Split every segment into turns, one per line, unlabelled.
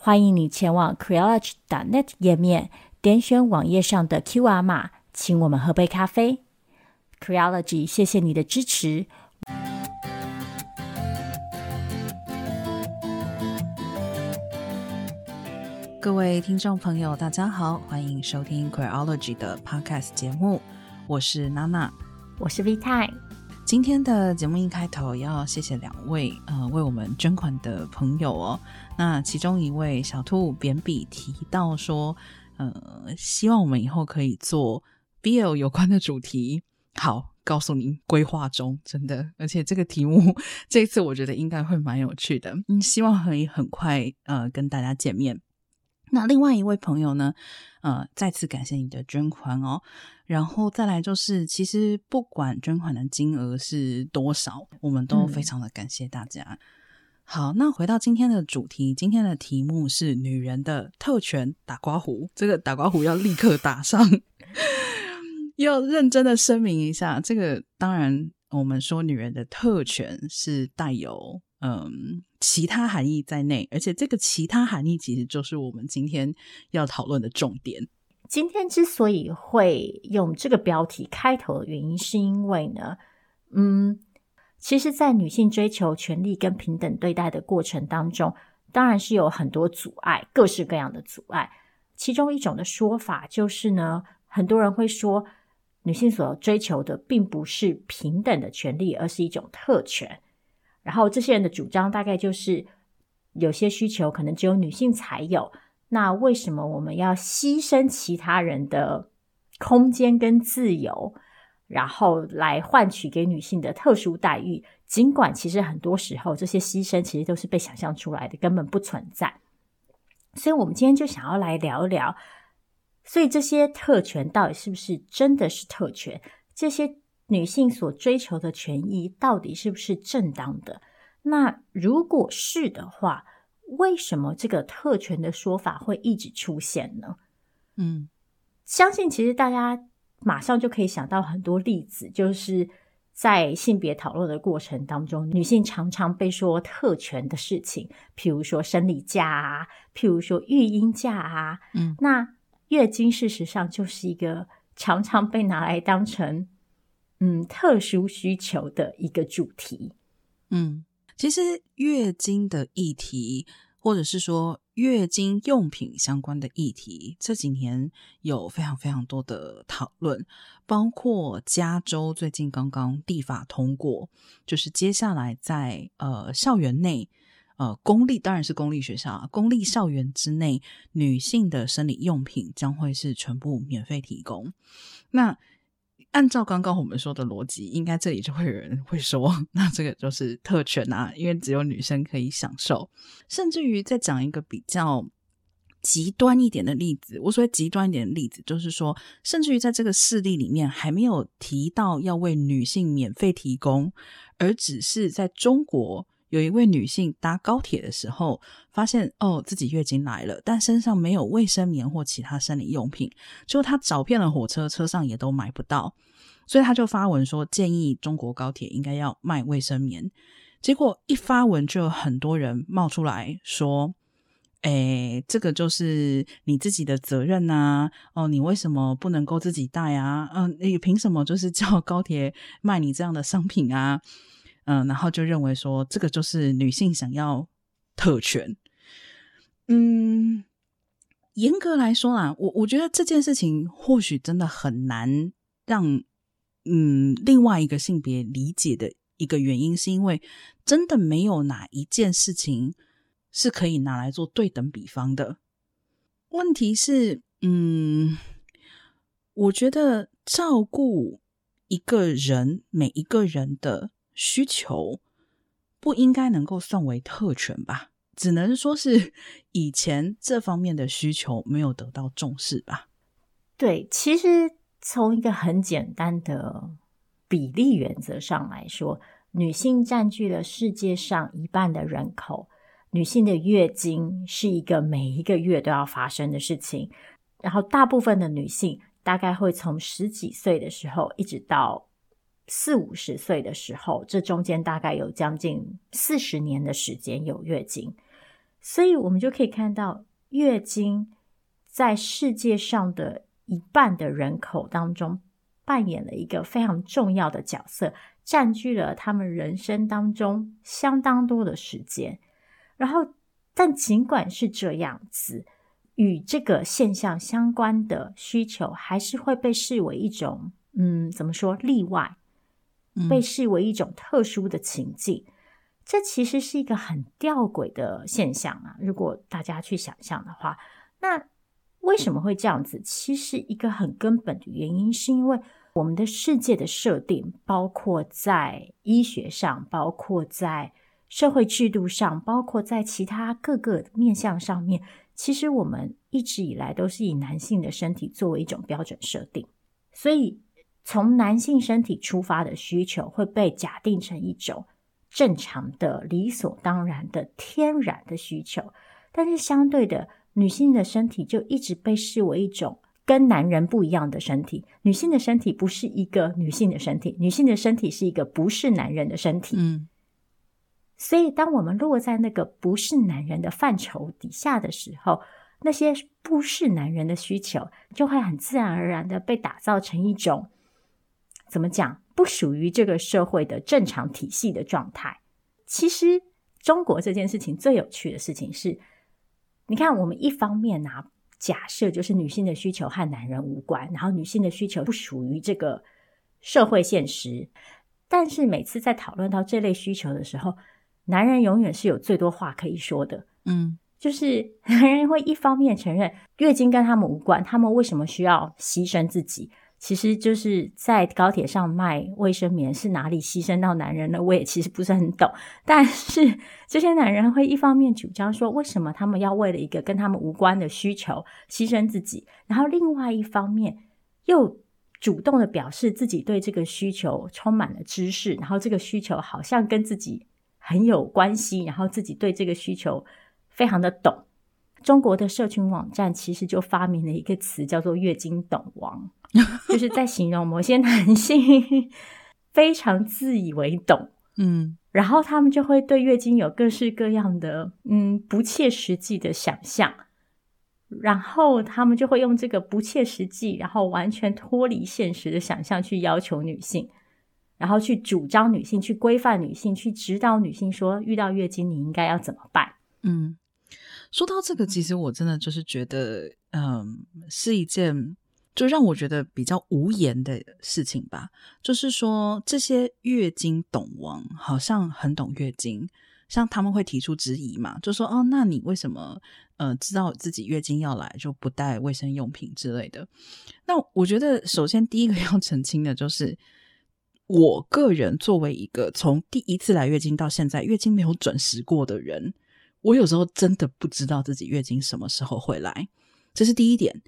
欢迎你前往 Creology.net 页面，点选网页上的 QR 码，请我们喝杯咖啡。Creology，谢谢你的支持。
各位听众朋友，大家好，欢迎收听 Creology 的 Podcast 节目，我是娜娜，
我是 Vita。
今天的节目一开头要谢谢两位呃为我们捐款的朋友哦。那其中一位小兔扁笔提到说，呃，希望我们以后可以做 BL 有关的主题。好，告诉您，规划中，真的，而且这个题目 这次我觉得应该会蛮有趣的。嗯，希望可以很快呃跟大家见面。那另外一位朋友呢，呃，再次感谢你的捐款哦。然后再来就是，其实不管捐款的金额是多少，我们都非常的感谢大家。嗯、好，那回到今天的主题，今天的题目是女人的特权打刮胡。这个打刮胡要立刻打上，要认真的声明一下，这个当然我们说女人的特权是带有嗯其他含义在内，而且这个其他含义其实就是我们今天要讨论的重点。
今天之所以会用这个标题开头的原因，是因为呢，嗯，其实，在女性追求权利跟平等对待的过程当中，当然是有很多阻碍，各式各样的阻碍。其中一种的说法就是呢，很多人会说，女性所追求的并不是平等的权利，而是一种特权。然后，这些人的主张大概就是，有些需求可能只有女性才有。那为什么我们要牺牲其他人的空间跟自由，然后来换取给女性的特殊待遇？尽管其实很多时候这些牺牲其实都是被想象出来的，根本不存在。所以，我们今天就想要来聊一聊，所以这些特权到底是不是真的是特权？这些女性所追求的权益到底是不是正当的？那如果是的话，为什么这个特权的说法会一直出现呢？嗯，相信其实大家马上就可以想到很多例子，就是在性别讨论的过程当中，女性常常被说特权的事情，譬如说生理假啊，譬如说育婴假啊，嗯，那月经事实上就是一个常常被拿来当成嗯特殊需求的一个主题，
嗯。其实月经的议题，或者是说月经用品相关的议题，这几年有非常非常多的讨论，包括加州最近刚刚立法通过，就是接下来在呃校园内，呃公立当然是公立学校啊，公立校园之内，女性的生理用品将会是全部免费提供。那按照刚刚我们说的逻辑，应该这里就会有人会说，那这个就是特权啊，因为只有女生可以享受。甚至于再讲一个比较极端一点的例子，我所谓极端一点的例子，就是说，甚至于在这个事例里面还没有提到要为女性免费提供，而只是在中国。有一位女性搭高铁的时候，发现哦自己月经来了，但身上没有卫生棉或其他生理用品，就她找遍了火车，车上也都买不到，所以他就发文说建议中国高铁应该要卖卫生棉。结果一发文就有很多人冒出来说：“诶，这个就是你自己的责任呐，哦，你为什么不能够自己带啊？嗯，你凭什么就是叫高铁卖你这样的商品啊？”嗯，然后就认为说这个就是女性想要特权。嗯，严格来说啦，我我觉得这件事情或许真的很难让嗯另外一个性别理解的一个原因，是因为真的没有哪一件事情是可以拿来做对等比方的。问题是，嗯，我觉得照顾一个人，每一个人的。需求不应该能够算为特权吧？只能说是以前这方面的需求没有得到重视吧。
对，其实从一个很简单的比例原则上来说，女性占据了世界上一半的人口，女性的月经是一个每一个月都要发生的事情。然后，大部分的女性大概会从十几岁的时候一直到四五十岁的时候，这中间大概有将近四十年的时间有月经。所以，我们就可以看到，月经在世界上的一半的人口当中扮演了一个非常重要的角色，占据了他们人生当中相当多的时间。然后，但尽管是这样子。与这个现象相关的需求，还是会被视为一种，嗯，怎么说，例外，被视为一种特殊的情境。嗯。这其实是一个很吊诡的现象啊！如果大家去想象的话，那为什么会这样子？其实一个很根本的原因，是因为我们的世界的设定，包括在医学上，包括在社会制度上，包括在其他各个面向上面。其实我们一直以来都是以男性的身体作为一种标准设定，所以从男性身体出发的需求会被假定成一种正常的、理所当然的、天然的需求。但是相对的，女性的身体就一直被视为一种跟男人不一样的身体。女性的身体不是一个女性的身体，女性的身体是一个不是男人的身体。嗯。所以，当我们落在那个不是男人的范畴底下的时候，那些不是男人的需求就会很自然而然的被打造成一种怎么讲，不属于这个社会的正常体系的状态。其实，中国这件事情最有趣的事情是，你看，我们一方面拿假设就是女性的需求和男人无关，然后女性的需求不属于这个社会现实，但是每次在讨论到这类需求的时候，男人永远是有最多话可以说的，嗯，就是 男人会一方面承认月经跟他们无关，他们为什么需要牺牲自己？其实就是在高铁上卖卫生棉是哪里牺牲到男人了？我也其实不是很懂。但是这些男人会一方面主张说，为什么他们要为了一个跟他们无关的需求牺牲自己？然后另外一方面又主动的表示自己对这个需求充满了知识，然后这个需求好像跟自己。很有关系，然后自己对这个需求非常的懂。中国的社群网站其实就发明了一个词，叫做“月经懂王”，就是在形容某些男性非常自以为懂，嗯，然后他们就会对月经有各式各样的嗯不切实际的想象，然后他们就会用这个不切实际，然后完全脱离现实的想象去要求女性。然后去主张女性，去规范女性，去指导女性，说遇到月经你应该要怎么办？
嗯，说到这个，其实我真的就是觉得，嗯，是一件就让我觉得比较无言的事情吧。就是说，这些月经懂王好像很懂月经，像他们会提出质疑嘛，就说哦，那你为什么呃知道自己月经要来就不带卫生用品之类的？那我觉得，首先第一个 要澄清的就是。我个人作为一个从第一次来月经到现在月经没有准时过的人，我有时候真的不知道自己月经什么时候会来，这是第一点。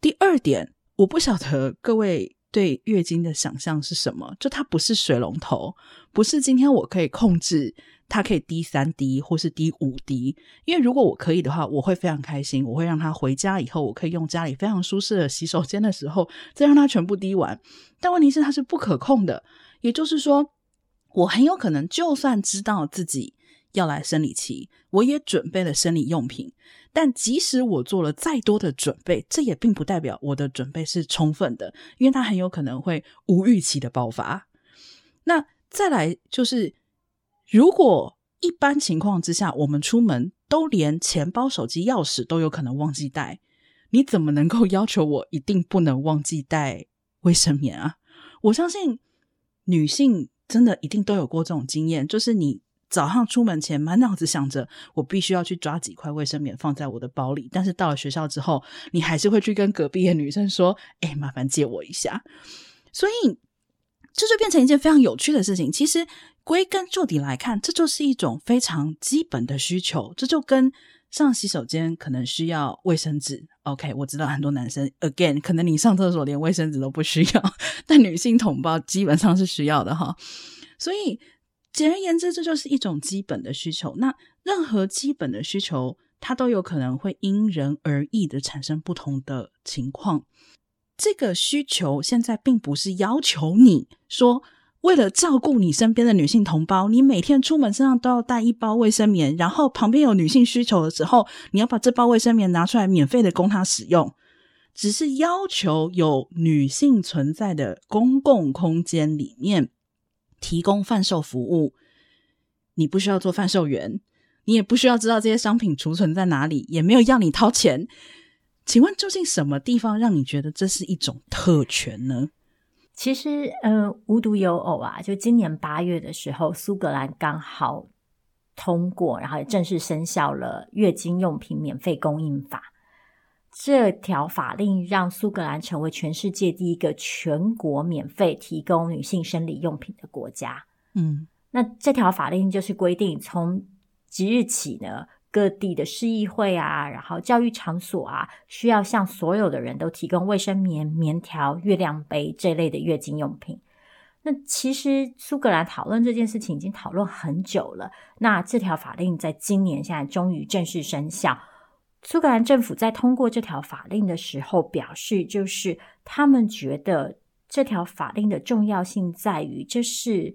第二点，我不晓得各位对月经的想象是什么，就它不是水龙头，不是今天我可以控制它可以滴三滴或是滴五滴，因为如果我可以的话，我会非常开心，我会让它回家以后，我可以用家里非常舒适的洗手间的时候再让它全部滴完。但问题是它是不可控的，也就是说，我很有可能就算知道自己要来生理期，我也准备了生理用品，但即使我做了再多的准备，这也并不代表我的准备是充分的，因为它很有可能会无预期的爆发。那再来就是，如果一般情况之下，我们出门都连钱包、手机、钥匙都有可能忘记带，你怎么能够要求我一定不能忘记带？卫生棉啊，我相信女性真的一定都有过这种经验，就是你早上出门前满脑子想着我必须要去抓几块卫生棉放在我的包里，但是到了学校之后，你还是会去跟隔壁的女生说：“哎，麻烦借我一下。”所以这就变成一件非常有趣的事情。其实归根究底来看，这就是一种非常基本的需求。这就跟上洗手间可能需要卫生纸。OK，我知道很多男生，again，可能你上厕所连卫生纸都不需要，但女性同胞基本上是需要的哈。所以简而言之，这就是一种基本的需求。那任何基本的需求，它都有可能会因人而异的产生不同的情况。这个需求现在并不是要求你说，为了照顾你身边的女性同胞，你每天出门身上都要带一包卫生棉，然后旁边有女性需求的时候，你要把这包卫生棉拿出来免费的供她使用。只是要求有女性存在的公共空间里面提供贩售服务，你不需要做贩售员，你也不需要知道这些商品储存在哪里，也没有要你掏钱。请问，究竟什么地方让你觉得这是一种特权呢？
其实，呃，无独有偶啊，就今年八月的时候，苏格兰刚好通过，然后也正式生效了《月经用品免费供应法》。这条法令让苏格兰成为全世界第一个全国免费提供女性生理用品的国家。
嗯，
那这条法令就是规定，从即日起呢。各地的市议会啊，然后教育场所啊，需要向所有的人都提供卫生棉、棉条、月亮杯这类的月经用品。那其实苏格兰讨论这件事情已经讨论很久了。那这条法令在今年现在终于正式生效。苏格兰政府在通过这条法令的时候表示，就是他们觉得这条法令的重要性在于，这是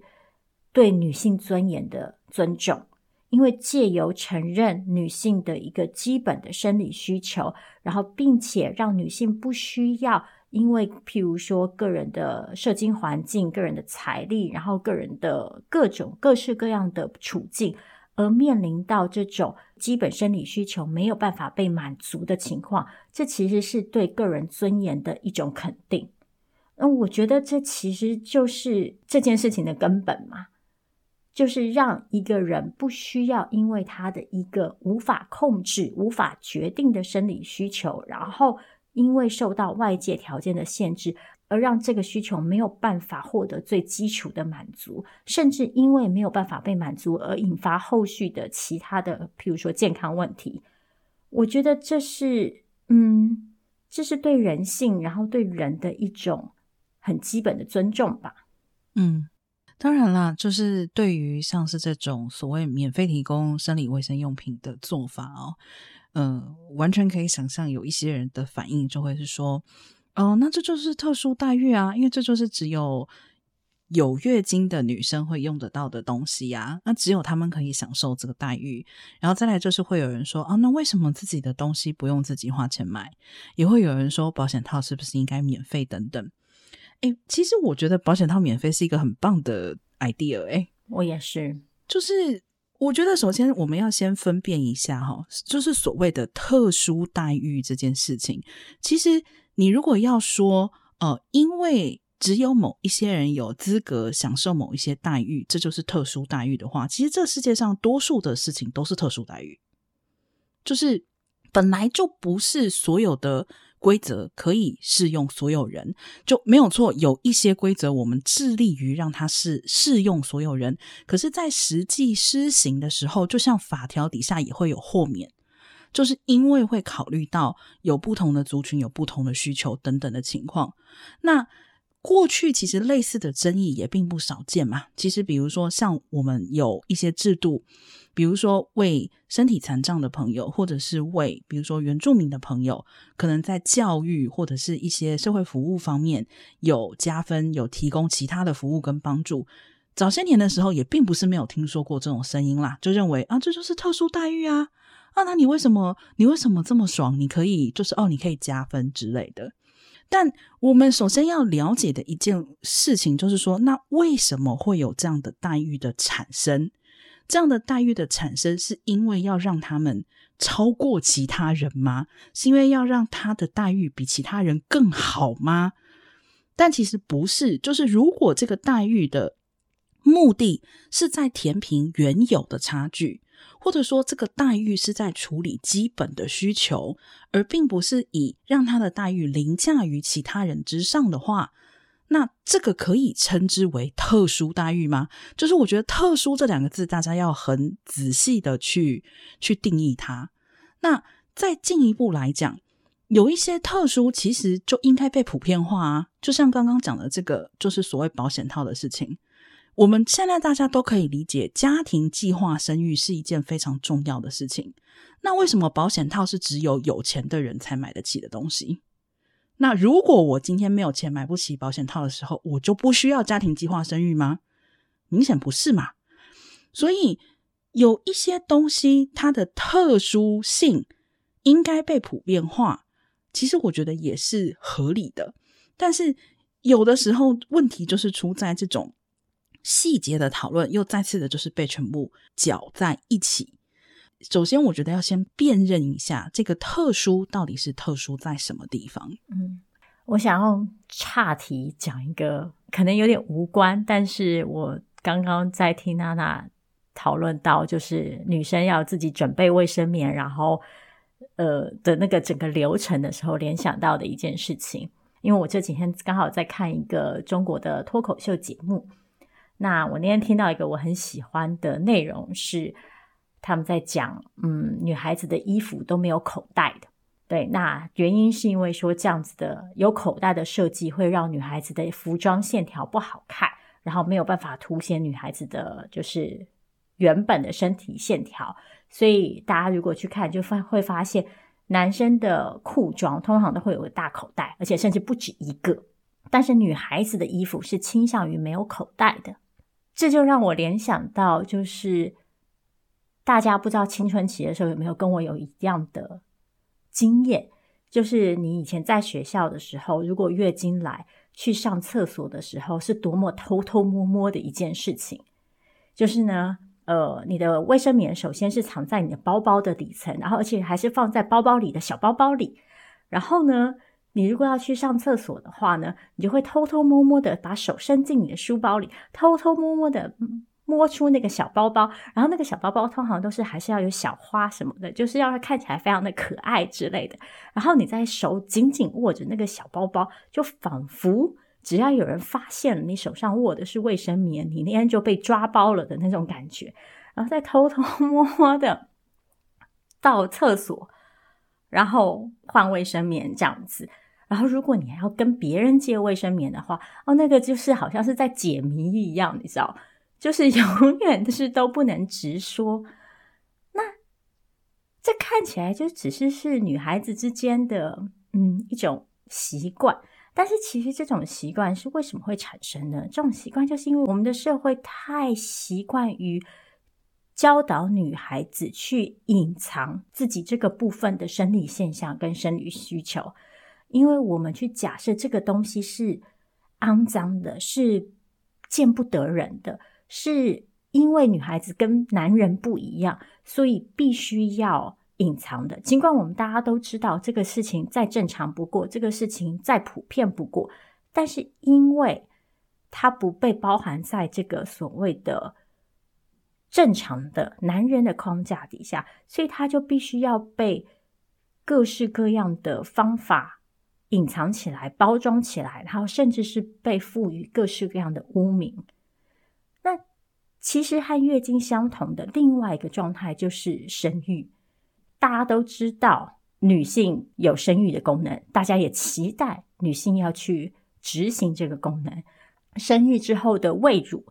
对女性尊严的尊重。因为借由承认女性的一个基本的生理需求，然后并且让女性不需要因为譬如说个人的社经环境、个人的财力，然后个人的各种各式各样的处境，而面临到这种基本生理需求没有办法被满足的情况，这其实是对个人尊严的一种肯定。那我觉得这其实就是这件事情的根本嘛。就是让一个人不需要因为他的一个无法控制、无法决定的生理需求，然后因为受到外界条件的限制，而让这个需求没有办法获得最基础的满足，甚至因为没有办法被满足而引发后续的其他的，譬如说健康问题。我觉得这是，嗯，这是对人性，然后对人的一种很基本的尊重吧。
嗯。当然啦，就是对于像是这种所谓免费提供生理卫生用品的做法哦，嗯、完全可以想象有一些人的反应就会是说，哦、呃，那这就是特殊待遇啊，因为这就是只有有月经的女生会用得到的东西呀、啊，那只有他们可以享受这个待遇。然后再来就是会有人说，啊，那为什么自己的东西不用自己花钱买？也会有人说，保险套是不是应该免费等等。哎，其实我觉得保险套免费是一个很棒的 idea。哎，
我也是。
就是我觉得，首先我们要先分辨一下哈，就是所谓的特殊待遇这件事情。其实你如果要说，呃，因为只有某一些人有资格享受某一些待遇，这就是特殊待遇的话，其实这世界上多数的事情都是特殊待遇，就是本来就不是所有的。规则可以适用所有人，就没有错。有一些规则，我们致力于让它是适用所有人，可是，在实际施行的时候，就像法条底下也会有豁免，就是因为会考虑到有不同的族群、有不同的需求等等的情况。那过去其实类似的争议也并不少见嘛。其实，比如说像我们有一些制度。比如说，为身体残障的朋友，或者是为比如说原住民的朋友，可能在教育或者是一些社会服务方面有加分，有提供其他的服务跟帮助。早些年的时候，也并不是没有听说过这种声音啦，就认为啊，这就是特殊待遇啊，啊，那你为什么你为什么这么爽？你可以就是哦，你可以加分之类的。但我们首先要了解的一件事情，就是说，那为什么会有这样的待遇的产生？这样的待遇的产生，是因为要让他们超过其他人吗？是因为要让他的待遇比其他人更好吗？但其实不是，就是如果这个待遇的目的是在填平原有的差距，或者说这个待遇是在处理基本的需求，而并不是以让他的待遇凌驾于其他人之上的话，那这个可以称之为特殊待遇吗？就是我觉得“特殊”这两个字，大家要很仔细的去去定义它。那再进一步来讲，有一些特殊其实就应该被普遍化啊。就像刚刚讲的这个，就是所谓保险套的事情。我们现在大家都可以理解，家庭计划生育是一件非常重要的事情。那为什么保险套是只有有钱的人才买得起的东西？那如果我今天没有钱买不起保险套的时候，我就不需要家庭计划生育吗？明显不是嘛。所以有一些东西它的特殊性应该被普遍化，其实我觉得也是合理的。但是有的时候问题就是出在这种细节的讨论，又再次的就是被全部搅在一起。首先，我觉得要先辨认一下这个特殊到底是特殊在什么地方。
嗯，我想要岔题讲一个可能有点无关，但是我刚刚在听娜娜讨论到，就是女生要自己准备卫生棉，然后呃的那个整个流程的时候，联想到的一件事情。因为我这几天刚好在看一个中国的脱口秀节目，那我那天听到一个我很喜欢的内容是。他们在讲，嗯，女孩子的衣服都没有口袋的，对，那原因是因为说这样子的有口袋的设计会让女孩子的服装线条不好看，然后没有办法凸显女孩子的就是原本的身体线条，所以大家如果去看，就发会发现男生的裤装通常都会有个大口袋，而且甚至不止一个，但是女孩子的衣服是倾向于没有口袋的，这就让我联想到就是。大家不知道青春期的时候有没有跟我有一样的经验？就是你以前在学校的时候，如果月经来去上厕所的时候，是多么偷偷摸摸的一件事情。就是呢，呃，你的卫生棉首先是藏在你的包包的底层，然后而且还是放在包包里的小包包里。然后呢，你如果要去上厕所的话呢，你就会偷偷摸摸的把手伸进你的书包里，偷偷摸摸的。摸出那个小包包，然后那个小包包通常都是还是要有小花什么的，就是要看起来非常的可爱之类的。然后你在手紧紧握着那个小包包，就仿佛只要有人发现你手上握的是卫生棉，你那天就被抓包了的那种感觉。然后再偷偷摸摸的到厕所，然后换卫生棉这样子。然后如果你还要跟别人借卫生棉的话，哦，那个就是好像是在解谜一样，你知道。就是永远的是都不能直说，那这看起来就只是是女孩子之间的嗯一种习惯，但是其实这种习惯是为什么会产生呢？这种习惯就是因为我们的社会太习惯于教导女孩子去隐藏自己这个部分的生理现象跟生理需求，因为我们去假设这个东西是肮脏的，是见不得人的。是因为女孩子跟男人不一样，所以必须要隐藏的。尽管我们大家都知道这个事情再正常不过，这个事情再普遍不过，但是因为它不被包含在这个所谓的正常的男人的框架底下，所以它就必须要被各式各样的方法隐藏起来、包装起来，然后甚至是被赋予各式各样的污名。那其实和月经相同的另外一个状态就是生育。大家都知道女性有生育的功能，大家也期待女性要去执行这个功能。生育之后的喂乳，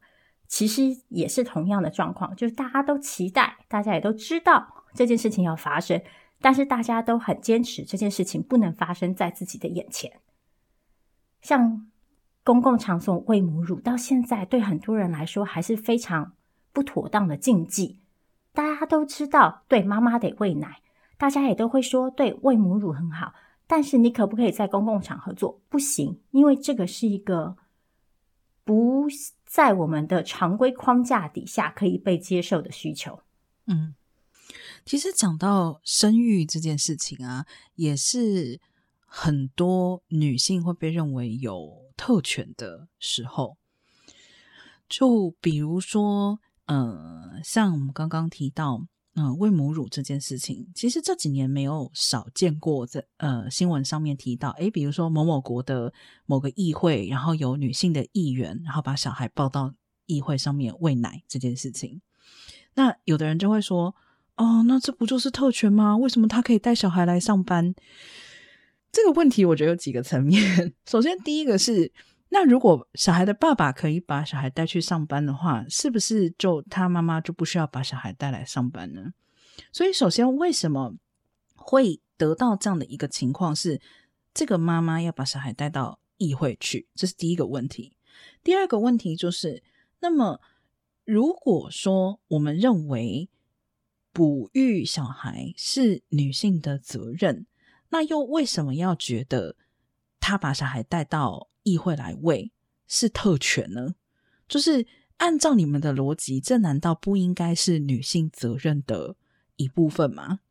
其实也是同样的状况，就是大家都期待，大家也都知道这件事情要发生，但是大家都很坚持这件事情不能发生在自己的眼前，像。公共场所喂母乳到现在对很多人来说还是非常不妥当的禁忌。大家都知道，对妈妈得喂奶，大家也都会说，对喂母乳很好。但是你可不可以在公共场合做？不行，因为这个是一个不在我们的常规框架底下可以被接受的需求。
嗯，其实讲到生育这件事情啊，也是很多女性会被认为有。特权的时候，就比如说，呃，像我们刚刚提到，嗯、喂母乳这件事情，其实这几年没有少见过在呃新闻上面提到，诶，比如说某某国的某个议会，然后有女性的议员，然后把小孩抱到议会上面喂奶这件事情。那有的人就会说，哦，那这不就是特权吗？为什么他可以带小孩来上班？这个问题我觉得有几个层面。首先，第一个是，那如果小孩的爸爸可以把小孩带去上班的话，是不是就他妈妈就不需要把小孩带来上班呢？所以，首先为什么会得到这样的一个情况是，这个妈妈要把小孩带到议会去？这是第一个问题。第二个问题就是，那么如果说我们认为哺育小孩是女性的责任，那又为什么要觉得他把小孩带到议会来喂是特权呢？就是按照你们的逻辑，这难道不应该是女性责任的一部分吗？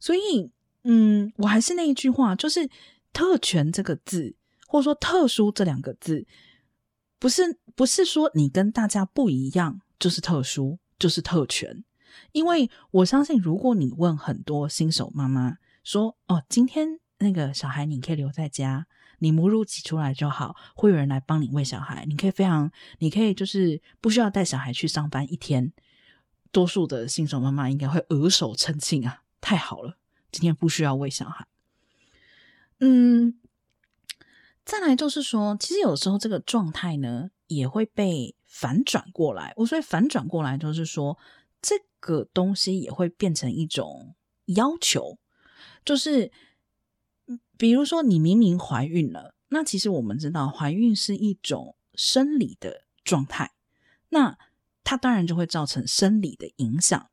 所以，嗯，我还是那一句话，就是“特权”这个字，或者说“特殊”这两个字，不是不是说你跟大家不一样就是特殊，就是特权。因为我相信，如果你问很多新手妈妈说：“哦，今天那个小孩你可以留在家。”你母乳挤出来就好，会有人来帮你喂小孩。你可以非常，你可以就是不需要带小孩去上班一天。多数的新手妈妈应该会额手称庆啊，太好了，今天不需要喂小孩。嗯，再来就是说，其实有时候这个状态呢也会被反转过来。我所以反转过来就是说，这个东西也会变成一种要求，就是。比如说，你明明怀孕了，那其实我们知道，怀孕是一种生理的状态，那它当然就会造成生理的影响。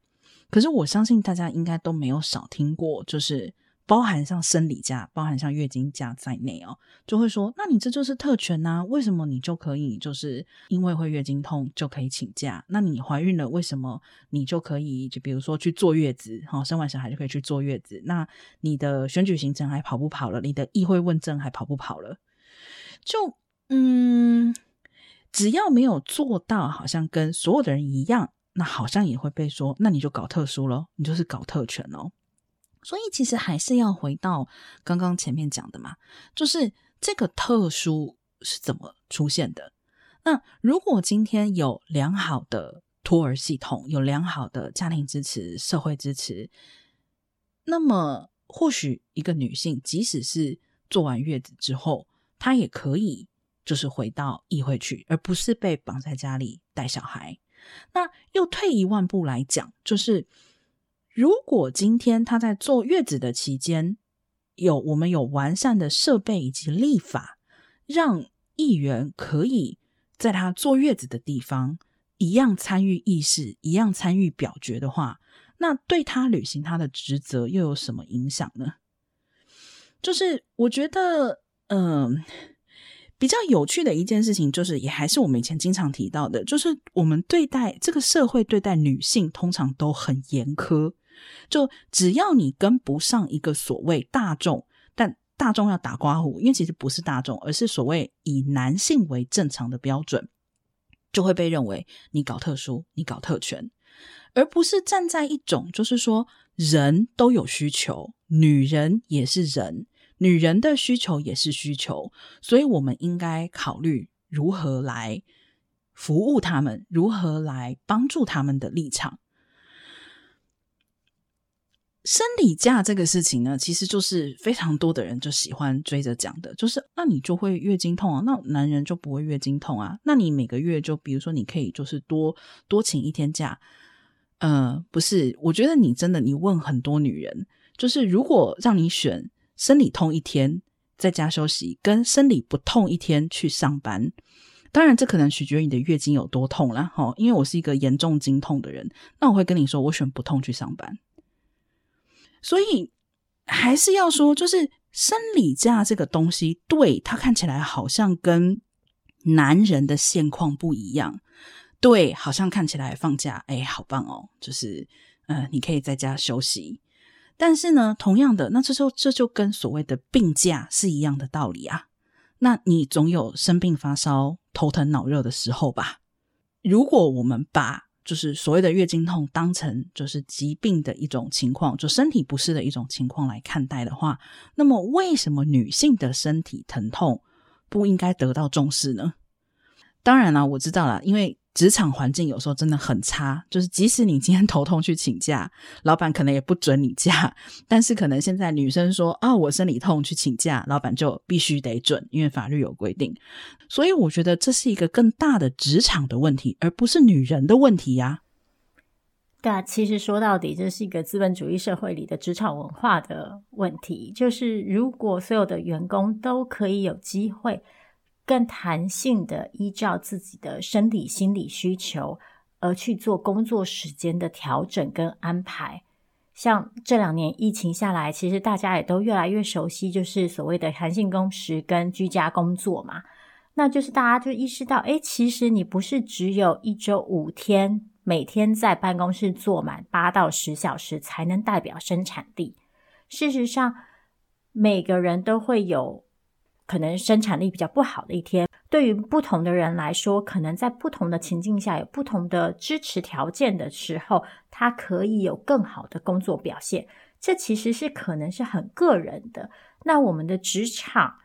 可是我相信大家应该都没有少听过，就是。包含像生理假，包含像月经假在内哦，就会说，那你这就是特权呐、啊？为什么你就可以就是因为会月经痛就可以请假？那你怀孕了，为什么你就可以就比如说去坐月子，好，生完小孩就可以去坐月子？那你的选举行程还跑不跑了？你的议会问政还跑不跑了？就嗯，只要没有做到，好像跟所有的人一样，那好像也会被说，那你就搞特殊咯，你就是搞特权哦。所以其实还是要回到刚刚前面讲的嘛，就是这个特殊是怎么出现的？那如果今天有良好的托儿系统，有良好的家庭支持、社会支持，那么或许一个女性即使是坐完月子之后，她也可以就是回到议会去，而不是被绑在家里带小孩。那又退一万步来讲，就是。如果今天她在坐月子的期间，有我们有完善的设备以及立法，让议员可以在她坐月子的地方一样参与议事，一样参与表决的话，那对她履行她的职责又有什么影响呢？就是我觉得，嗯、比较有趣的一件事情，就是也还是我们以前经常提到的，就是我们对待这个社会对待女性，通常都很严苛。就只要你跟不上一个所谓大众，但大众要打刮胡，因为其实不是大众，而是所谓以男性为正常的标准，就会被认为你搞特殊，你搞特权，而不是站在一种就是说人都有需求，女人也是人，女人的需求也是需求，所以我们应该考虑如何来服务他们，如何来帮助他们的立场。生理假这个事情呢，其实就是非常多的人就喜欢追着讲的，就是那你就会月经痛啊，那男人就不会月经痛啊，那你每个月就比如说你可以就是多多请一天假，呃，不是，我觉得你真的你问很多女人，就是如果让你选生理痛一天在家休息，跟生理不痛一天去上班，当然这可能取决于你的月经有多痛啦，哦，因为我是一个严重经痛的人，那我会跟你说，我选不痛去上班。所以还是要说，就是生理假这个东西，对，它看起来好像跟男人的现况不一样，对，好像看起来放假，哎，好棒哦，就是呃，你可以在家休息。但是呢，同样的，那这就这就跟所谓的病假是一样的道理啊。那你总有生病发烧、头疼脑热的时候吧？如果我们把就是所谓的月经痛当成就是疾病的一种情况，就身体不适的一种情况来看待的话，那么为什么女性的身体疼痛不应该得到重视呢？当然了，我知道了，因为。职场环境有时候真的很差，就是即使你今天头痛去请假，老板可能也不准你假。但是可能现在女生说啊，我生理痛去请假，老板就必须得准，因为法律有规定。所以我觉得这是一个更大的职场的问题，而不是女人的问题呀。
对啊，其实说到底，这是一个资本主义社会里的职场文化的问题。就是如果所有的员工都可以有机会。更弹性的依照自己的生理心理需求而去做工作时间的调整跟安排。像这两年疫情下来，其实大家也都越来越熟悉，就是所谓的弹性工时跟居家工作嘛。那就是大家就意识到，诶，其实你不是只有一周五天，每天在办公室坐满八到十小时才能代表生产力。事实上，每个人都会有。可能生产力比较不好的一天，对于不同的人来说，可能在不同的情境下有不同的支持条件的时候，他可以有更好的工作表现。这其实是可能是很个人的。那我们的职场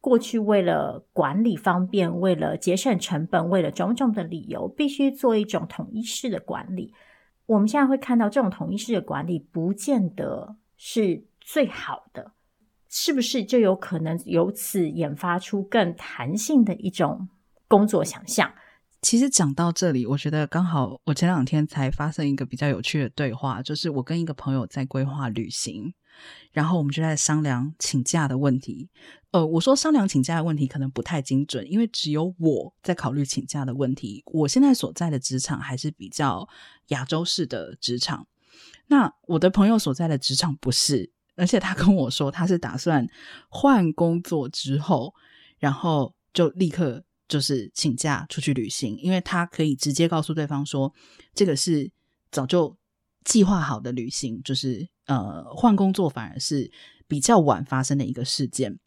过去为了管理方便，为了节省成本，为了种种的理由，必须做一种统一式的管理。我们现在会看到这种统一式的管理，不见得是最好的。是不是就有可能由此研发出更弹性的一种工作想象？
其实讲到这里，我觉得刚好我前两天才发生一个比较有趣的对话，就是我跟一个朋友在规划旅行，然后我们就在商量请假的问题。呃，我说商量请假的问题可能不太精准，因为只有我在考虑请假的问题。我现在所在的职场还是比较亚洲式的职场，那我的朋友所在的职场不是。而且他跟我说，他是打算换工作之后，然后就立刻就是请假出去旅行，因为他可以直接告诉对方说，这个是早就计划好的旅行，就是呃换工作反而是比较晚发生的一个事件。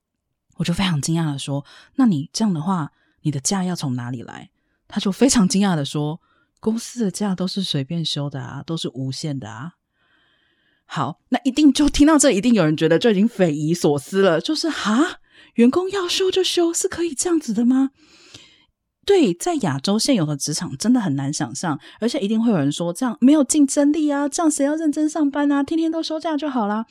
我就非常惊讶的说：“那你这样的话，你的假要从哪里来？”他就非常惊讶的说：“公司的假都是随便休的啊，都是无限的啊。”好，那一定就听到这，一定有人觉得就已经匪夷所思了。就是哈，员工要休就休，是可以这样子的吗？对，在亚洲现有的职场真的很难想象，而且一定会有人说这样没有竞争力啊，这样谁要认真上班啊？天天都休假就好啦。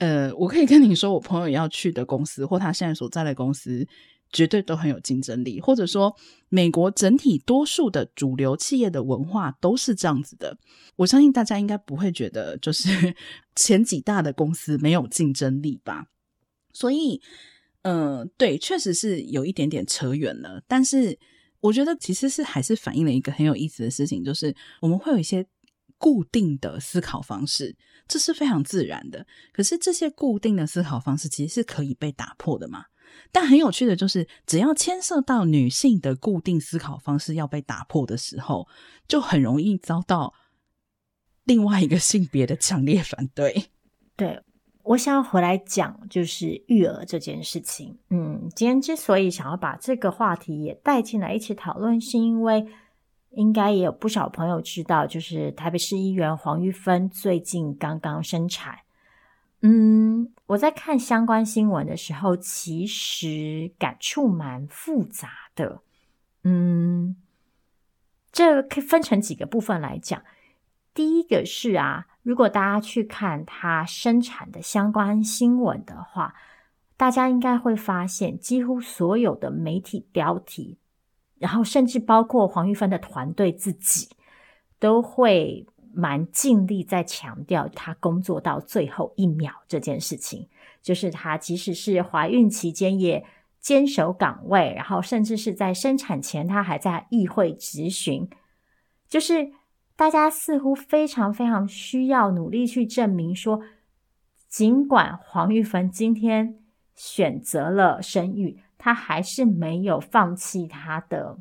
呃，我可以跟你说，我朋友要去的公司或他现在所在的公司。绝对都很有竞争力，或者说，美国整体多数的主流企业的文化都是这样子的。我相信大家应该不会觉得，就是 前几大的公司没有竞争力吧？所以，嗯、呃，对，确实是有一点点扯远了。但是，我觉得其实是还是反映了一个很有意思的事情，就是我们会有一些固定的思考方式，这是非常自然的。可是，这些固定的思考方式其实是可以被打破的嘛？但很有趣的就是，只要牵涉到女性的固定思考方式要被打破的时候，就很容易遭到另外一个性别的强烈反对。
对，我想要回来讲，就是育儿这件事情。嗯，今天之所以想要把这个话题也带进来一起讨论，是因为应该也有不少朋友知道，就是台北市议员黄玉芬最近刚刚生产。嗯，我在看相关新闻的时候，其实感触蛮复杂的。嗯，这可以分成几个部分来讲。第一个是啊，如果大家去看它生产的相关新闻的话，大家应该会发现，几乎所有的媒体标题，然后甚至包括黄玉芬的团队自己，都会。蛮尽力在强调她工作到最后一秒这件事情，就是她即使是怀孕期间也坚守岗位，然后甚至是在生产前，她还在议会质询。就是大家似乎非常非常需要努力去证明说，尽管黄玉芬今天选择了生育，她还是没有放弃她的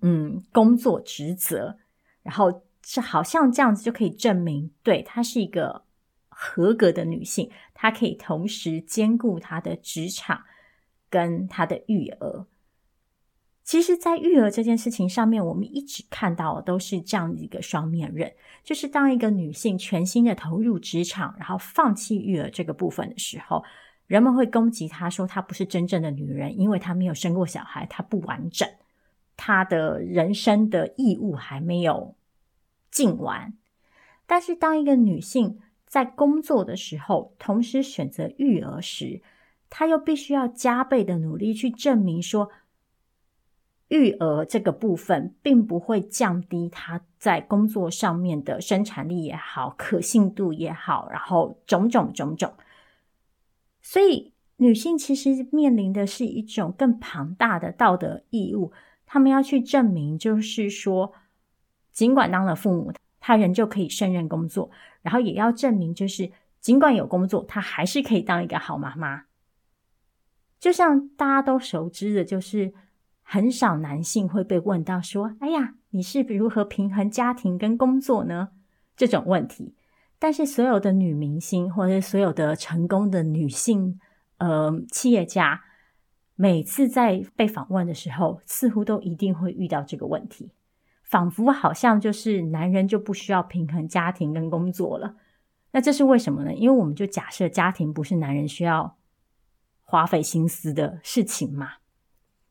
嗯工作职责，然后。是好像这样子就可以证明，对，她是一个合格的女性，她可以同时兼顾她的职场跟她的育儿。其实，在育儿这件事情上面，我们一直看到都是这样一个双面刃，就是当一个女性全心的投入职场，然后放弃育儿这个部分的时候，人们会攻击她说她不是真正的女人，因为她没有生过小孩，她不完整，她的人生的义务还没有尽完。但是，当一个女性在工作的时候，同时选择育儿时，她又必须要加倍的努力去证明说，育儿这个部分并不会降低她在工作上面的生产力也好，可信度也好，然后种种种种。所以，女性其实面临的是一种更庞大的道德义务，她们要去证明，就是说，尽管当了父母，他仍旧可以胜任工作，然后也要证明，就是尽管有工作，他还是可以当一个好妈妈。就像大家都熟知的，就是。很少男性会被问到说：“哎呀，你是如何平衡家庭跟工作呢？”这种问题。但是所有的女明星或者所有的成功的女性呃企业家，每次在被访问的时候，似乎都一定会遇到这个问题，仿佛好像就是男人就不需要平衡家庭跟工作了。那这是为什么呢？因为我们就假设家庭不是男人需要花费心思的事情嘛。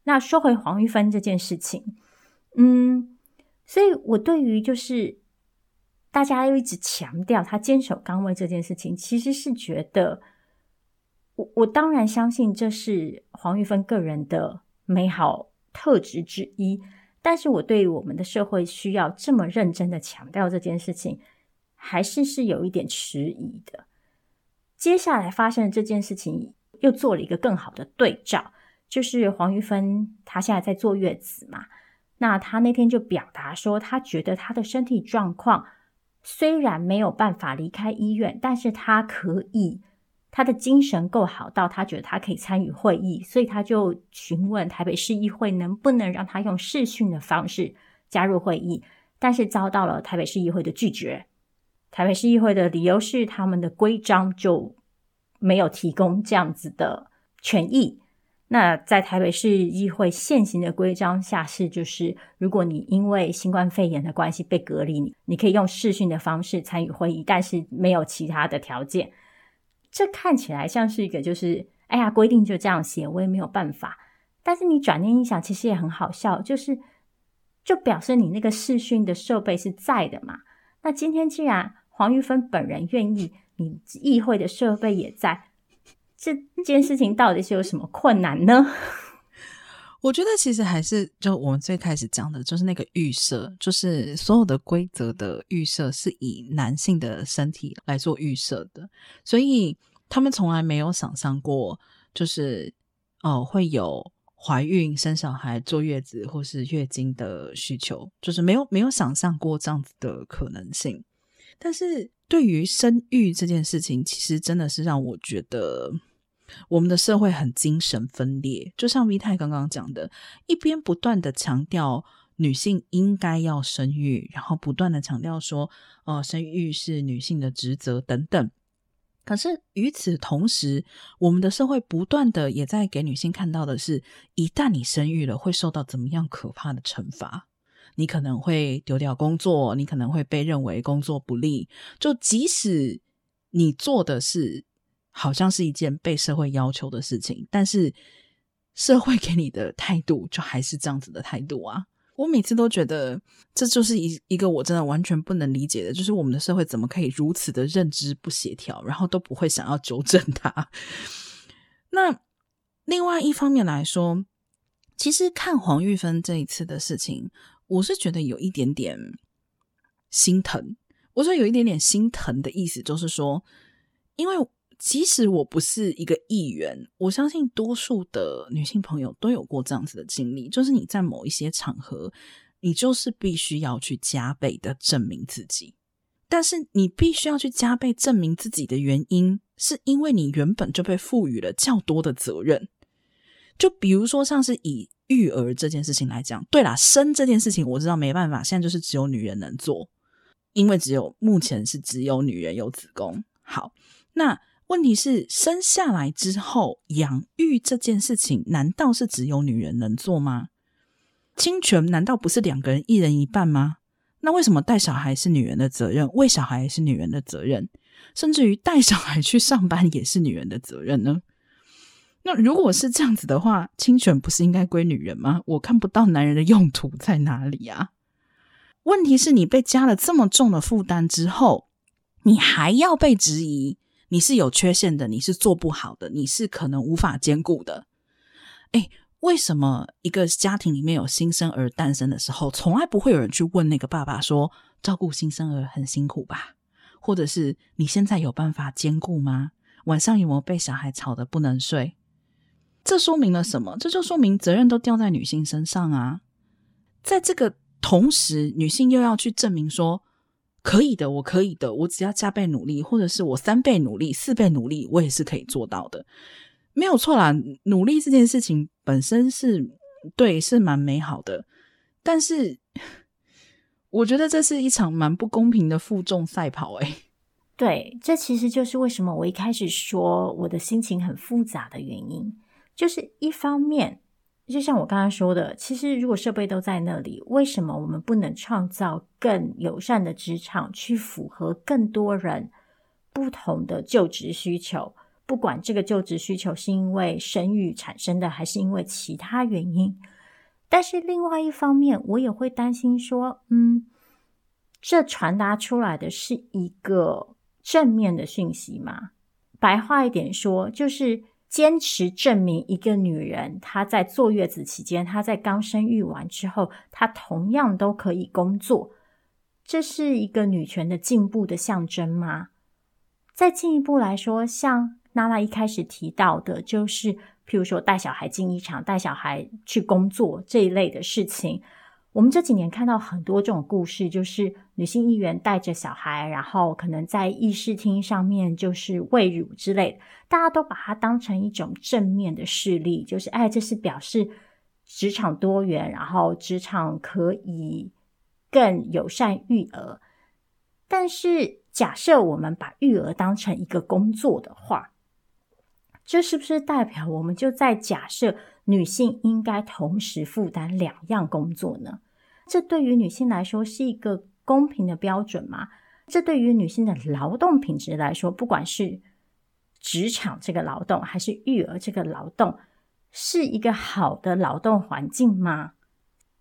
那说回黄玉芬这件事情，嗯，所以我对于就是大家又一直强调她坚守岗位这件事情，其实是觉得我我当然相信这是黄玉芬个人的美好特质之一，但是我对于我们的社会需要这么认真的强调这件事情，还是是有一点迟疑的。接下来发生的这件事情，又做了一个更好的对照。就是黄玉芬，她现在在坐月子嘛。那她那天就表达说，她觉得她的身体状况虽然没有办法离开医院，但是她可以，他的精神够好到他觉得他可以参与会议，所以他就询问台北市议会能不能让他用视讯的方式加入会议，但是遭到了台北市议会的拒绝。台北市议会的理由是他们的规章就没有提供这样子的权益。那在台北市议会现行的规章下是，就是如果你因为新冠肺炎的关系被隔离，你你可以用视讯的方式参与会议，但是没有其他的条件。这看起来像是一个就是，哎呀，规定就这样写，我也没有办法。但是你转念一想，其实也很好笑，就是就表示你那个视讯的设备是在的嘛。那今天既然黄玉芬本人愿意，你议会的设备也在。这件事情到底是有什么困难呢？
我觉得其实还是就我们最开始讲的，就是那个预设，就是所有的规则的预设是以男性的身体来做预设的，所以他们从来没有想象过，就是哦会有怀孕、生小孩、坐月子或是月经的需求，就是没有没有想象过这样子的可能性。但是对于生育这件事情，其实真的是让我觉得。我们的社会很精神分裂，就像 V 太刚刚讲的，一边不断的强调女性应该要生育，然后不断的强调说，呃，生育是女性的职责等等。可是与此同时，我们的社会不断的也在给女性看到的是，一旦你生育了，会受到怎么样可怕的惩罚？你可能会丢掉工作，你可能会被认为工作不利。就即使你做的是。好像是一件被社会要求的事情，但是社会给你的态度就还是这样子的态度啊！我每次都觉得这就是一一个我真的完全不能理解的，就是我们的社会怎么可以如此的认知不协调，然后都不会想要纠正它。那另外一方面来说，其实看黄玉芬这一次的事情，我是觉得有一点点心疼。我说有一点点心疼的意思，就是说，因为。即使我不是一个议员，我相信多数的女性朋友都有过这样子的经历，就是你在某一些场合，你就是必须要去加倍的证明自己。但是你必须要去加倍证明自己的原因，是因为你原本就被赋予了较多的责任。就比如说，像是以育儿这件事情来讲，对啦，生这件事情我知道没办法，现在就是只有女人能做，因为只有目前是只有女人有子宫。好，那。问题是生下来之后养育这件事情，难道是只有女人能做吗？亲权难道不是两个人一人一半吗？那为什么带小孩是女人的责任，喂小孩也是女人的责任，甚至于带小孩去上班也是女人的责任呢？那如果是这样子的话，亲权不是应该归女人吗？我看不到男人的用途在哪里啊？问题是你被加了这么重的负担之后，你还要被质疑，你是有缺陷的，你是做不好的，你是可能无法兼顾的。诶，为什么一个家庭里面有新生儿诞生的时候，从来不会有人去问那个爸爸说，照顾新生儿很辛苦吧？或者是你现在有办法兼顾吗？晚上有没有被小孩吵得不能睡？这说明了什么？这就说明责任都掉在女性身上啊！在这个同时，女性又要去证明说可以的，我可以的，我只要加倍努力，或者是我三倍努力、四倍努力，我也是可以做到的，没有错啦。努力这件事情本身是对，是蛮美好的，但是我觉得这是一场蛮不公平的负重赛跑。诶，
对，这其实就是为什么我一开始说我的心情很复杂的原因。就是一方面，就像我刚刚说的，其实如果设备都在那里，为什么我们不能创造更友善的职场，去符合更多人不同的就职需求？不管这个就职需求是因为生育产生的，还是因为其他原因。但是另外一方面，我也会担心说，嗯，这传达出来的是一个正面的讯息吗？白话一点说，就是。坚持证明一个女人，她在坐月子期间，她在刚生育完之后，她同样都可以工作，这是一个女权的进步的象征吗？再进一步来说，像娜娜一开始提到的，就是譬如说带小孩进医场、带小孩去工作这一类的事情。我们这几年看到很多这种故事，就是女性议员带着小孩，然后可能在议事厅上面就是喂乳之类的，大家都把它当成一种正面的事例，就是哎，这是表示职场多元，然后职场可以更友善育儿。但是假设我们把育儿当成一个工作的话，这是不是代表我们就在假设女性应该同时负担两样工作呢？这对于女性来说是一个公平的标准吗？这对于女性的劳动品质来说，不管是职场这个劳动，还是育儿这个劳动，是一个好的劳动环境吗？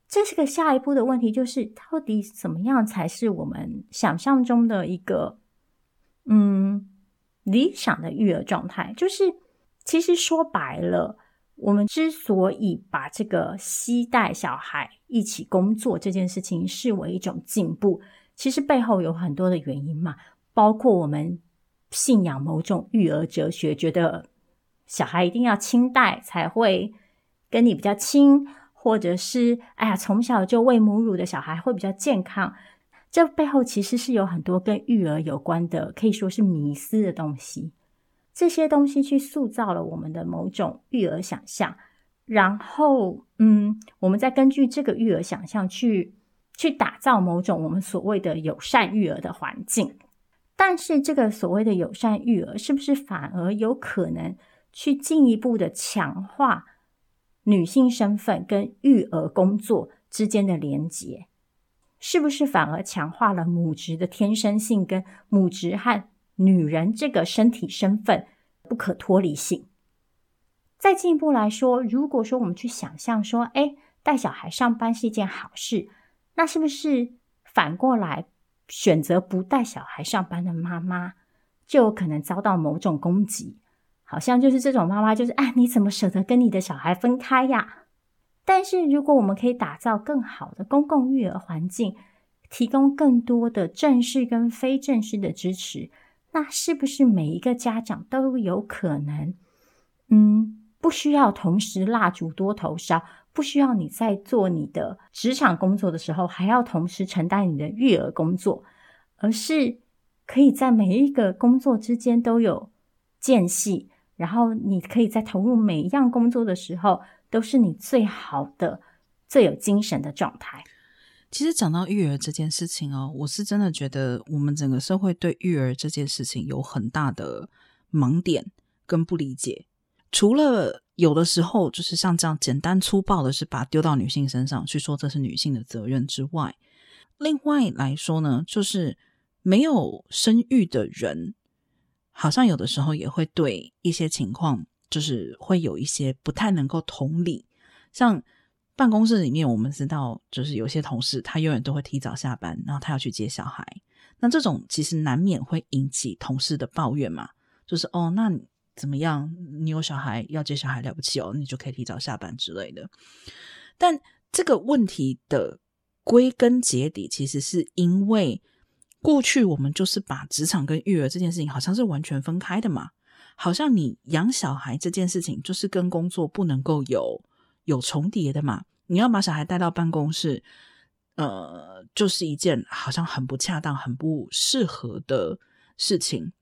这是个下一步的问题，就是到底怎么样才是我们想象中的一个嗯理想的育儿状态？就是其实说白了。我们之所以把这个携带小孩一起工作这件事情视为一种进步，其实背后有很多的原因嘛，包括我们信仰某种育儿哲学，觉得小孩一定要亲带才会跟你比较亲，或者是哎呀，从小就喂母乳的小孩会比较健康。这背后其实是有很多跟育儿有关的，可以说是迷思的东西。这些东西去塑造了我们的某种育儿想象，然后，嗯，我们再根据这个育儿想象去去打造某种我们所谓的友善育儿的环境。但是，这个所谓的友善育儿，是不是反而有可能去进一步的强化女性身份跟育儿工作之间的连结？是不是反而强化了母职的天生性跟母职和女人这个身体身份不可脱离性。再进一步来说，如果说我们去想象说，哎，带小孩上班是一件好事，那是不是反过来选择不带小孩上班的妈妈就有可能遭到某种攻击？好像就是这种妈妈，就是哎，你怎么舍得跟你的小孩分开呀？但是如果我们可以打造更好的公共育儿环境，提供更多的正式跟非正式的支持。那是不是每一个家长都有可能，嗯，不需要同时蜡烛多头烧，不需要你在做你的职场工作的时候，还要同时承担你的育儿工作，而是可以在每一个工作之间都有间隙，然后你可以在投入每一样工作的时候，都是你最好的、最有精神的状态。
其实讲到育儿这件事情哦，我是真的觉得我们整个社会对育儿这件事情有很大的盲点跟不理解。除了有的时候就是像这样简单粗暴的是把它丢到女性身上去说这是女性的责任之外，另外来说呢，就是没有生育的人，好像有的时候也会对一些情况，就是会有一些不太能够同理。像办公室里面，我们知道，就是有些同事他永远都会提早下班，然后他要去接小孩。那这种其实难免会引起同事的抱怨嘛，就是哦，那怎么样？你有小孩要接小孩了不起哦，你就可以提早下班之类的。但这个问题的。归根结底，其实是因为过去我们就是把职场跟育儿这件事情好像是完全分开的嘛，好像你养小孩这件事情就是跟工作不能够有有重叠的嘛。你要把小孩带到办公室，呃，就是一件好像很不恰当、很不适合的事情。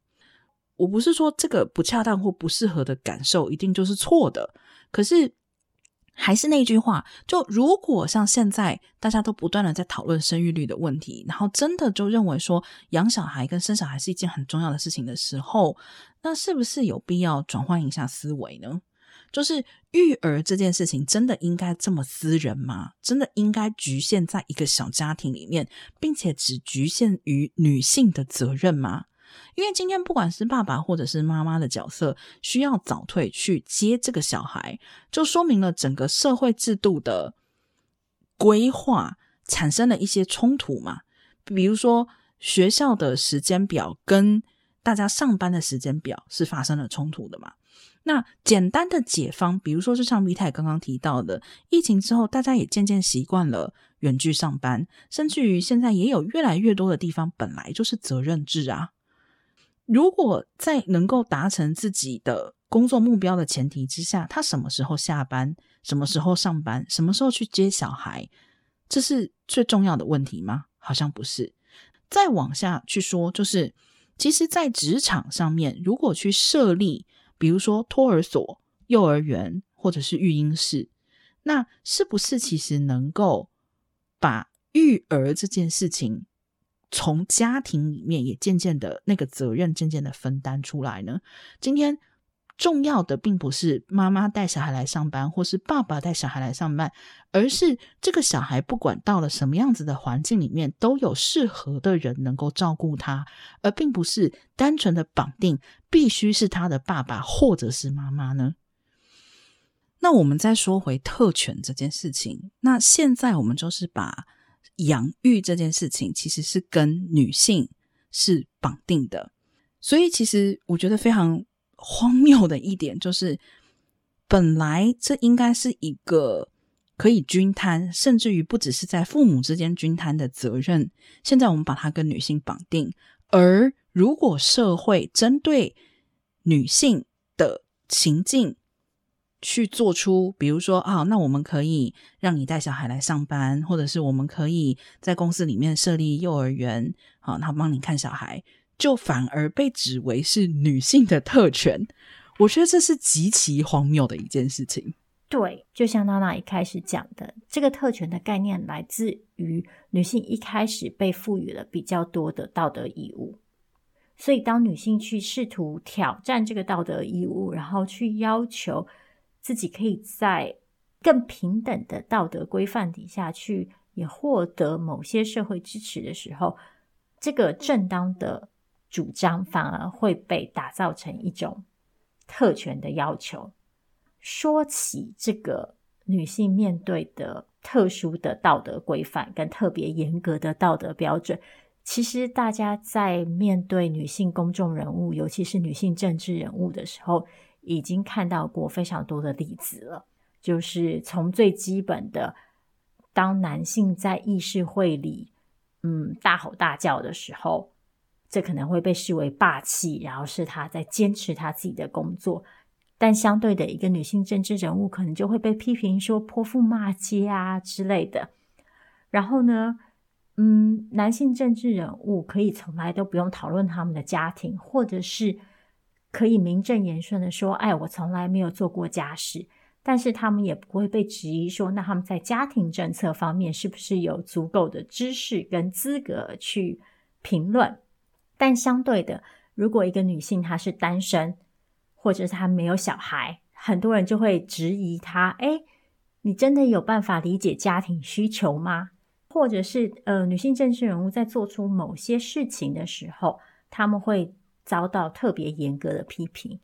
我不是说这个不恰当或不适合的感受一定就是错的，可是。还是那句话，就如果像现在大家都不断的在讨论生育率的问题，然后真的就认为说养小孩跟生小孩是一件很重要的事情的时候，那是不是有必要转换一下思维呢？就是育儿这件事情真的应该这么私人吗？真的应该局限在一个小家庭里面，并且只局限于女性的责任吗？因为今天不管是爸爸或者是妈妈的角色需要早退去接这个小孩，就说明了整个社会制度的规划产生了一些冲突嘛。比如说学校的时间表跟大家上班的时间表是发生了冲突的嘛。那简单的解方，比如说就像 Vita 刚刚提到的，疫情之后大家也渐渐习惯了远距上班，甚至于现在也有越来越多的地方本来就是责任制啊。如果在能够达成自己的工作目标的前提之下，他什么时候下班，什么时候上班，什么时候去接小孩，这是最重要的问题吗？好像不是。再往下去说，就是其实，在职场上面，如果去设立，比如说托儿所、幼儿园或者是育婴室，那是不是其实能够把育儿这件事情，从家庭里面也渐渐的那个责任渐渐的分担出来呢。今天重要的并不是妈妈带小孩来上班，或是爸爸带小孩来上班，而是这个小孩不管到了什么样子的环境里面，都有适合的人能够照顾他，而并不是单纯的绑定必须是他的爸爸或者是妈妈呢。那我们再说回特权这件事情，那现在我们就是把。养育这件事情其实是跟女性是绑定的，所以其实我觉得非常荒谬的一点就是，本来这应该是一个可以均摊，甚至于不只是在父母之间均摊的责任，现在我们把它跟女性绑定，而如果社会针对女性的情境，去做出，比如说啊，那我们可以让你带小孩来上班，或者是我们可以在公司里面设立幼儿园，好，然后帮你看小孩，就反而被指为是女性的特权。我觉得这是极其荒谬的一件事情。
对，就像娜娜一开始讲的，这个特权的概念来自于女性一开始被赋予了比较多的道德义务，所以当女性去试图挑战这个道德义务，然后去要求。自己可以在更平等的道德规范底下去，也获得某些社会支持的时候，这个正当的主张反而会被打造成一种特权的要求。说起这个女性面对的特殊的道德规范跟特别严格的道德标准，其实大家在面对女性公众人物，尤其是女性政治人物的时候，已经看到过非常多的例子了，就是从最基本的，当男性在议事会里，嗯，大吼大叫的时候，这可能会被视为霸气，然后是他在坚持他自己的工作。但相对的，一个女性政治人物可能就会被批评说泼妇骂街啊之类的。然后呢，嗯，男性政治人物可以从来都不用讨论他们的家庭，或者是。可以名正言顺的说：“哎，我从来没有做过家事。”但是他们也不会被质疑说：“那他们在家庭政策方面是不是有足够的知识跟资格去评论？”但相对的，如果一个女性她是单身，或者是她没有小孩，很多人就会质疑她：诶，你真的有办法理解家庭需求吗？或者是呃，女性政治人物在做出某些事情的时候，他们会遭到特别严格的批评。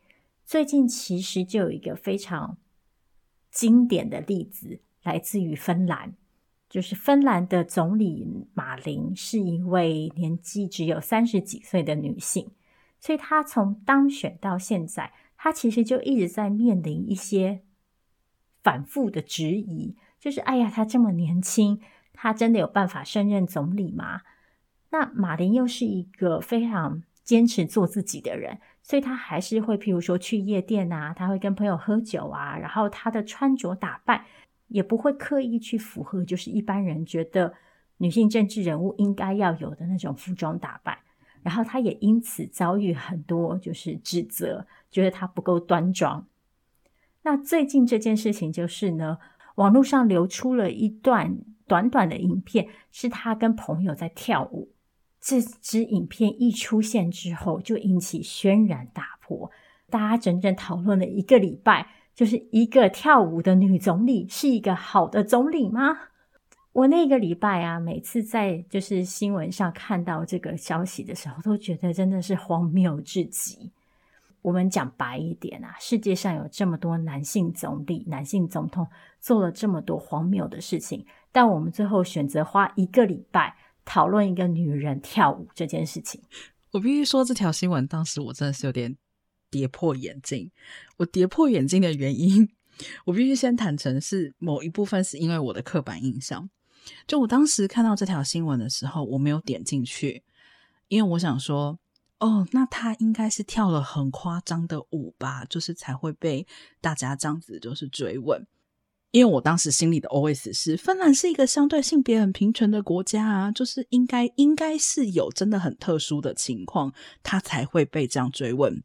最近其实就有一个非常经典的例子，来自于芬兰，就是芬兰的总理马林是一位年纪只有三十几岁的女性，所以她从当选到现在，她其实就一直在面临一些反复的质疑，就是哎呀，她这么年轻。她真的有办法胜任总理吗？那马林又是一个非常坚持做自己的人，所以他还是会，譬如说去夜店啊，他会跟朋友喝酒啊，然后他的穿着打扮也不会刻意去符合，就是一般人觉得女性政治人物应该要有的那种服装打扮。然后她也因此遭遇很多就是指责，觉得她不够端庄。那最近这件事情就是呢，网络上流出了一段。短短的影片是她跟朋友在跳舞，这支影片一出现之后，就引起轩然大波。大家整整讨论了一个礼拜，就是一个跳舞的女总理是一个好的总理吗？我那个礼拜啊，每次在就是新闻上看到这个消息的时候，都觉得真的是荒谬至极。我们讲白一点啊，世界上有这么多男性总理、男性总统做了这么多荒谬的事情，但我们最后选择花一个礼拜讨论一个女人跳舞这件事情。
我必须说，这条新闻当时我真的是有点跌破眼镜。我跌破眼镜的原因，我必须先坦诚，是某一部分是因为我的刻板印象。就我当时看到这条新闻的时候，我没有点进去，因为我想说。哦，那他应该是跳了很夸张的舞吧，就是才会被大家这样子就是追问。因为我当时心里的 OS 是，芬兰是一个相对性别很平权的国家啊，就是应该应该是有真的很特殊的情况，他才会被这样追问。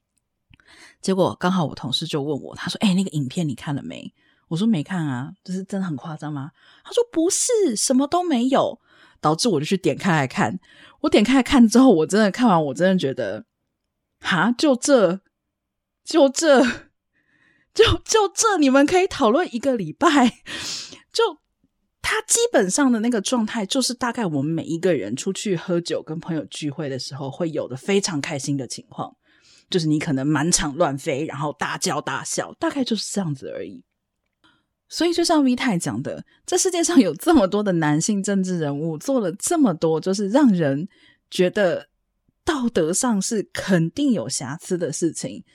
结果刚好我同事就问我，他说：“哎，那个影片你看了没？”我说：“没看啊，就是真的很夸张吗？”他说：“不是，什么都没有。”导致我就去点开来看，我点开来看之后，我真的看完，我真的觉得，哈，就这，就这，就就这，你们可以讨论一个礼拜，就他基本上的那个状态，就是大概我们每一个人出去喝酒、跟朋友聚会的时候会有的非常开心的情况，就是你可能满场乱飞，然后大叫大笑，大概就是这样子而已。所以，就像 V 太讲的，这世界上有这么多的男性政治人物，做了这么多，就是让人觉得道德上是肯定有瑕疵的事情。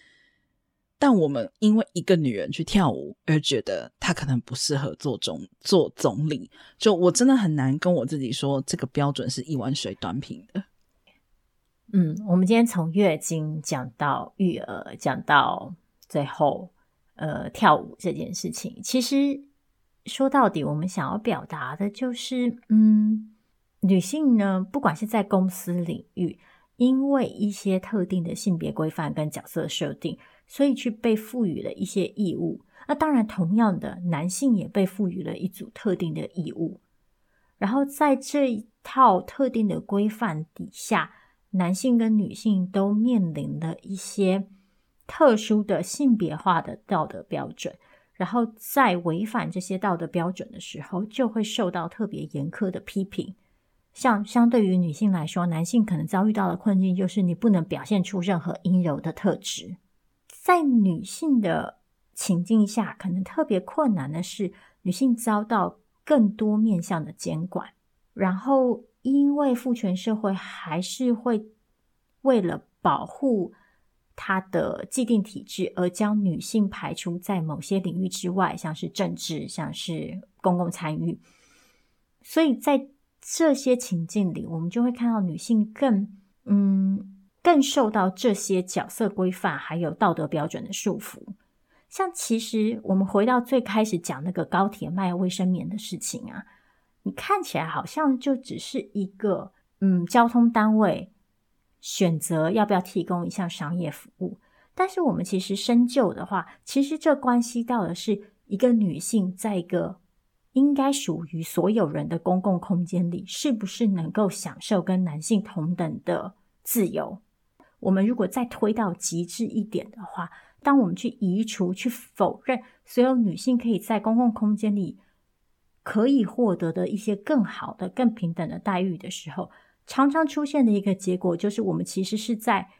但我们因为一个女人去跳舞，而觉得她可能不适合做总做总理，就我真的很难跟我自己说，这个标准是一碗水端平的。
嗯，我们今天从月经讲到育儿，讲到最后。呃，跳舞这件事情，其实说到底，我们想要表达的就是，嗯，女性呢，不管是在公司领域，因为一些特定的性别规范跟角色设定，所以去被赋予了一些义务。那当然，同样的，男性也被赋予了一组特定的义务。然后在这一套特定的规范底下，男性跟女性都面临了一些。特殊的性别化的道德标准，然后在违反这些道德标准的时候，就会受到特别严苛的批评。像相对于女性来说，男性可能遭遇到的困境就是你不能表现出任何阴柔的特质。在女性的情境下，可能特别困难的是，女性遭到更多面向的监管，然后因为父权社会还是会为了保护。他的既定体制，而将女性排除在某些领域之外，像是政治，像是公共参与。所以在这些情境里，我们就会看到女性更嗯，更受到这些角色规范还有道德标准的束缚。像其实我们回到最开始讲那个高铁卖卫生棉的事情啊，你看起来好像就只是一个嗯，交通单位。选择要不要提供一项商业服务，但是我们其实深究的话，其实这关系到的是一个女性在一个应该属于所有人的公共空间里，是不是能够享受跟男性同等的自由。我们如果再推到极致一点的话，当我们去移除、去否认所有女性可以在公共空间里可以获得的一些更好的、更平等的待遇的时候，常常出现的一个结果就是，我们其实是在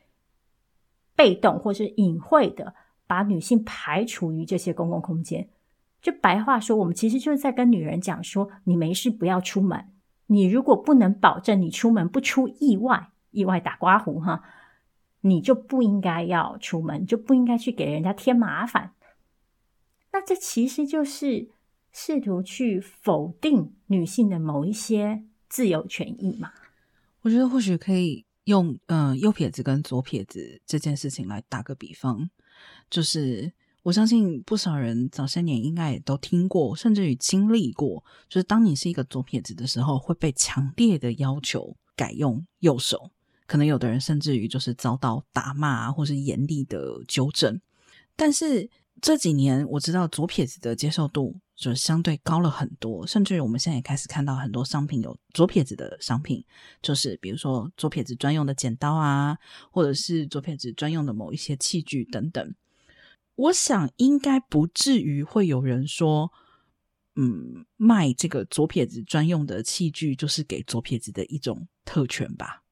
被动或是隐晦的把女性排除于这些公共空间。就白话说，我们其实就是在跟女人讲说：你没事不要出门。你如果不能保证你出门不出意外，意外打刮胡哈，你就不应该要出门，就不应该去给人家添麻烦。那这其实就是试图去否定女性的某一些自由权益嘛。
我觉得或许可以用嗯、右撇子跟左撇子这件事情来打个比方，就是我相信不少人早些年应该也都听过，甚至于经历过，就是当你是一个左撇子的时候，会被强烈的要求改用右手，可能有的人甚至于就是遭到打骂或是严厉的纠正。但是这几年我知道左撇子的接受度。就相对高了很多，甚至于我们现在也开始看到很多商品有左撇子的商品，就是比如说左撇子专用的剪刀啊，或者是左撇子专用的某一些器具等等。我想应该不至于会有人说，嗯，卖这个左撇子专用的器具就是给左撇子的一种特权吧？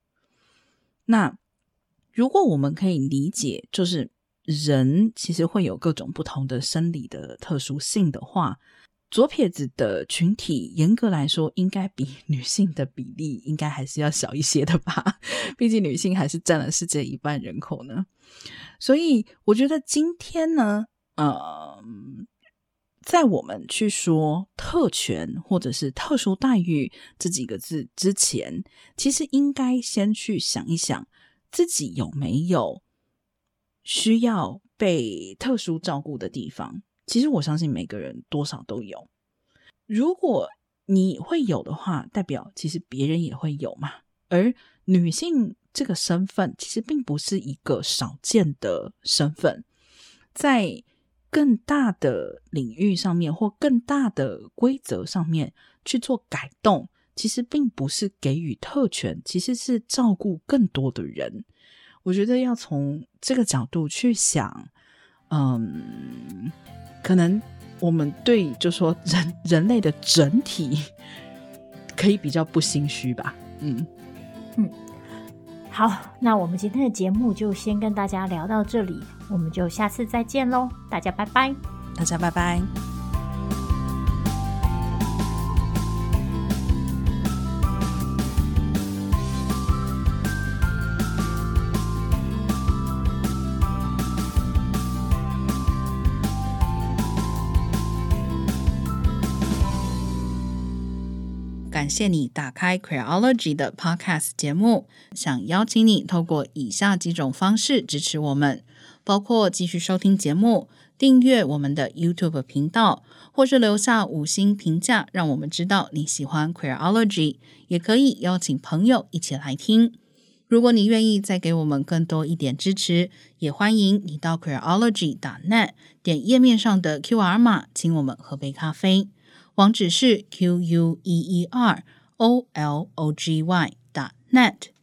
那如果我们可以理解，就是。人其实会有各种不同的生理的特殊性的话，左撇子的群体严格来说，应该比 女性的比例应该还是要小一些的吧？毕竟女性还是占了世界一半人口呢。所以我觉得今天呢，呃，在我们去说特权或者是特殊待遇这几个字之前，其实应该先去想一想自己有没有。需要被特殊照顾的地方，其实我相信每个人多少都有。如果你会有的话，代表其实别人也会有嘛。而女性这个身份，其实并不是一个少见的身份，在更大的领域上面或更大的规则上面去做改动，其实并不是给予特权，其实是照顾更多的人。我觉得要从这个角度去想，嗯，可能我们对就说人人类的整体可以比较不心虚吧，嗯
嗯，好，那我们今天的节目就先跟大家聊到这里，我们就下次再见喽，大家拜拜，
大家拜拜。感谢你打开 Queerology 的 Podcast 节目，想邀请你透过以下几种方式支持我们，包括继续收听节目、订阅我们的 YouTube 频道，或是留下五星评价，让我们知道你喜欢 Queerology，也可以邀请朋友一起来听。如果你愿意再给我们更多一点支持，也欢迎你到 Queerology.net 点页面上的 QR 码，请我们喝杯咖啡。网址是 q u e e r o l o g y dot net。